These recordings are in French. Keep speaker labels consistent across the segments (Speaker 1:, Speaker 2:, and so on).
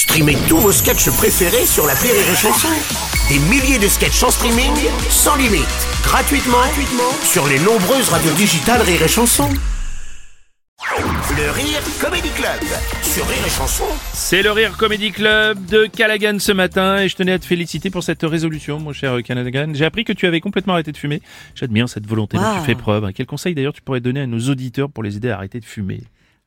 Speaker 1: Streamez tous vos sketchs préférés sur la Rire et Chanson. Des milliers de sketchs en streaming, sans limite, gratuitement, gratuitement sur les nombreuses radios digitales Rire et Chanson. Le Rire Comedy Club sur Rire et Chanson.
Speaker 2: C'est le Rire Comedy Club de Callaghan ce matin et je tenais à te féliciter pour cette résolution, mon cher Callaghan. J'ai appris que tu avais complètement arrêté de fumer. J'admire cette volonté dont tu fais preuve. Quel conseil d'ailleurs tu pourrais donner à nos auditeurs pour les aider à arrêter de fumer?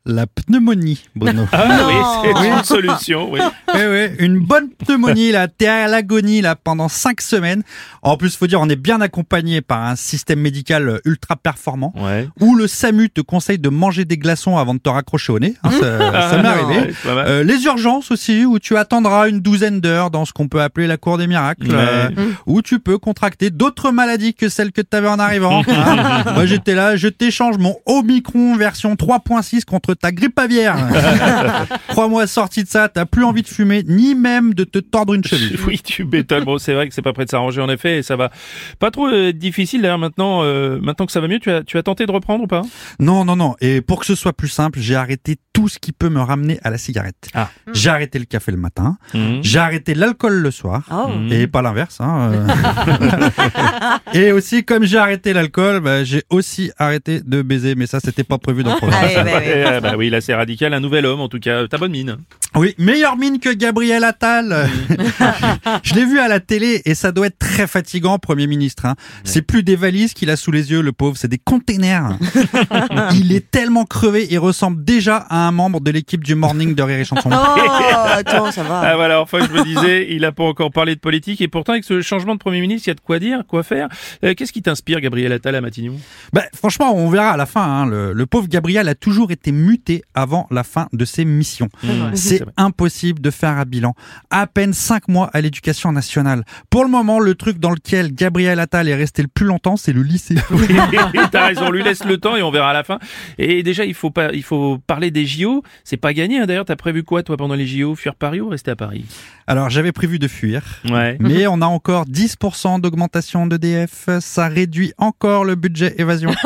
Speaker 3: La pneumonie, Bono.
Speaker 2: Ah oui, c'est une solution, oui.
Speaker 3: oui, oui, une bonne pneumonie, là, t'es à l'agonie, là, pendant cinq semaines. En plus, faut dire, on est bien accompagné par un système médical ultra performant,
Speaker 2: Ouais.
Speaker 3: où le SAMU te conseille de manger des glaçons avant de te raccrocher au nez. hein, ça
Speaker 2: Ah,
Speaker 3: ça m'est arrivé.
Speaker 2: ouais.
Speaker 3: Euh, les urgences aussi, où tu attendras une douzaine d'heures dans ce qu'on peut appeler la cour des miracles,
Speaker 2: Ouais.
Speaker 3: euh, où tu peux contracter d'autres maladies que celles que tu avais en arrivant. hein. Moi, j'étais là, je t'échange mon Omicron version 3.6 contre ta grippe aviaire. Crois-moi, sorti de ça, t'as plus envie de fumer, ni même de te tordre une cheville.
Speaker 2: Oui, tu m'étonnes. Bon, c'est vrai que c'est pas prêt de s'arranger en effet et ça va pas trop euh, difficile d'ailleurs maintenant. euh, maintenant que ça va mieux, tu as, tu as tenté de reprendre ou pas?
Speaker 3: Non, non, non. Et pour que ce soit plus simple, j'ai arrêté tout ce qui peut me ramener à la cigarette.
Speaker 2: Ah.
Speaker 3: J'ai arrêté le café le matin.
Speaker 2: Mhm.
Speaker 3: J'ai arrêté l'alcool le soir.
Speaker 4: Oh.
Speaker 2: Mhm.
Speaker 3: Et pas l'inverse. Hein. euh. et aussi, comme j'ai arrêté l'alcool, bah, j'ai aussi arrêté de baiser. Mais ça, c'était pas prévu dans le programme.
Speaker 4: Ah oui, bah oui.
Speaker 2: Eh, euh, bah oui, là c'est radical, un nouvel homme en tout cas. T'as bonne mine.
Speaker 3: Oui, meilleure mine que Gabriel Attal. Je l'ai vu à la télé et ça doit être très fatigant, Premier ministre. Hein. C'est plus des valises qu'il a sous les yeux, le pauvre, c'est des containers. Il est tellement crevé, il ressemble déjà à un membre de l'équipe du Morning de Rire et Chanson.
Speaker 4: Oh, attends, ça va.
Speaker 2: Ah voilà, enfin je me disais, il a pas encore parlé de politique et pourtant avec ce changement de Premier ministre, il y a de quoi dire, quoi faire. Euh, Qu'est-ce qui t'inspire, Gabriel Attal à Matignon?
Speaker 3: Bah, franchement, on verra à la fin. hein. Le, le pauvre Gabriel a toujours été muté avant la fin de ses missions.
Speaker 4: vrai.
Speaker 3: C'est
Speaker 2: C'est
Speaker 3: impossible de faire un bilan. À peine cinq mois à l'éducation nationale. Pour le moment, le truc dans lequel Gabriel Attal est resté le plus longtemps, c'est le lycée.
Speaker 2: T'as raison, on lui laisse le temps et on verra à la fin. Et déjà, il faut pas, il faut parler des JO. C'est pas gagné. Hein. D'ailleurs, t'as prévu quoi toi pendant les JO Fuir Paris ou rester à Paris?
Speaker 3: Alors, j'avais prévu de fuir.
Speaker 2: Ouais.
Speaker 3: Mais on a encore 10% d'augmentation d'EDF. Ça réduit encore le budget évasion.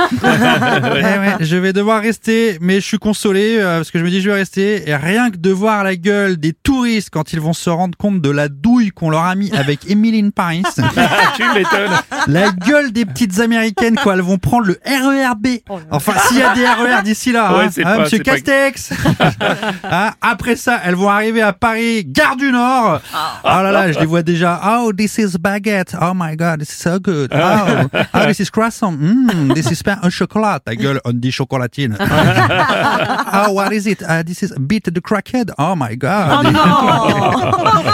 Speaker 3: Eh ouais, je vais devoir rester, mais je suis consolé euh, parce que je me dis je vais rester. Et rien que de voir la gueule des touristes quand ils vont se rendre compte de la douille qu'on leur a mis avec Emily in Paris.
Speaker 2: tu m'étonnes.
Speaker 3: la gueule des petites américaines quand elles vont prendre le RERB. Enfin, s'il y a des RER d'ici là,
Speaker 2: Ouais,
Speaker 3: hein,
Speaker 2: c'est
Speaker 3: hein,
Speaker 2: pas-
Speaker 3: Monsieur
Speaker 2: pas-
Speaker 3: Castex. Hein, après ça, elles vont arriver à Paris, gare du Nord. Oh là là, je les vois déjà. Oh, this is baguette. Oh my God, this is so good. Oh, oh this is croissant. Mm, this is pain au chocolat. Ta gueule, on dit chocolatine. oh, what is it? Uh, this is beat the crackhead. Oh my God.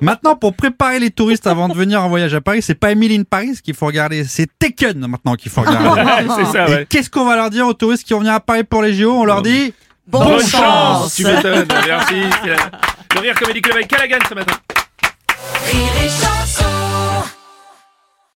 Speaker 3: Maintenant, pour préparer les touristes avant de venir en voyage à Paris, c'est pas Emily in Paris qu'il faut regarder, c'est Taken maintenant qu'il faut regarder.
Speaker 2: c'est ça,
Speaker 3: Et
Speaker 2: ouais.
Speaker 3: qu'est-ce qu'on va leur dire aux touristes qui vont venir à Paris pour les JO On leur dit
Speaker 4: Bonne
Speaker 2: Bonne
Speaker 4: chance.
Speaker 2: chance. Tu m'étonnes. Merci. Le Rire Comedy Club avec Callaghan ce matin.
Speaker 5: Rire et chanson.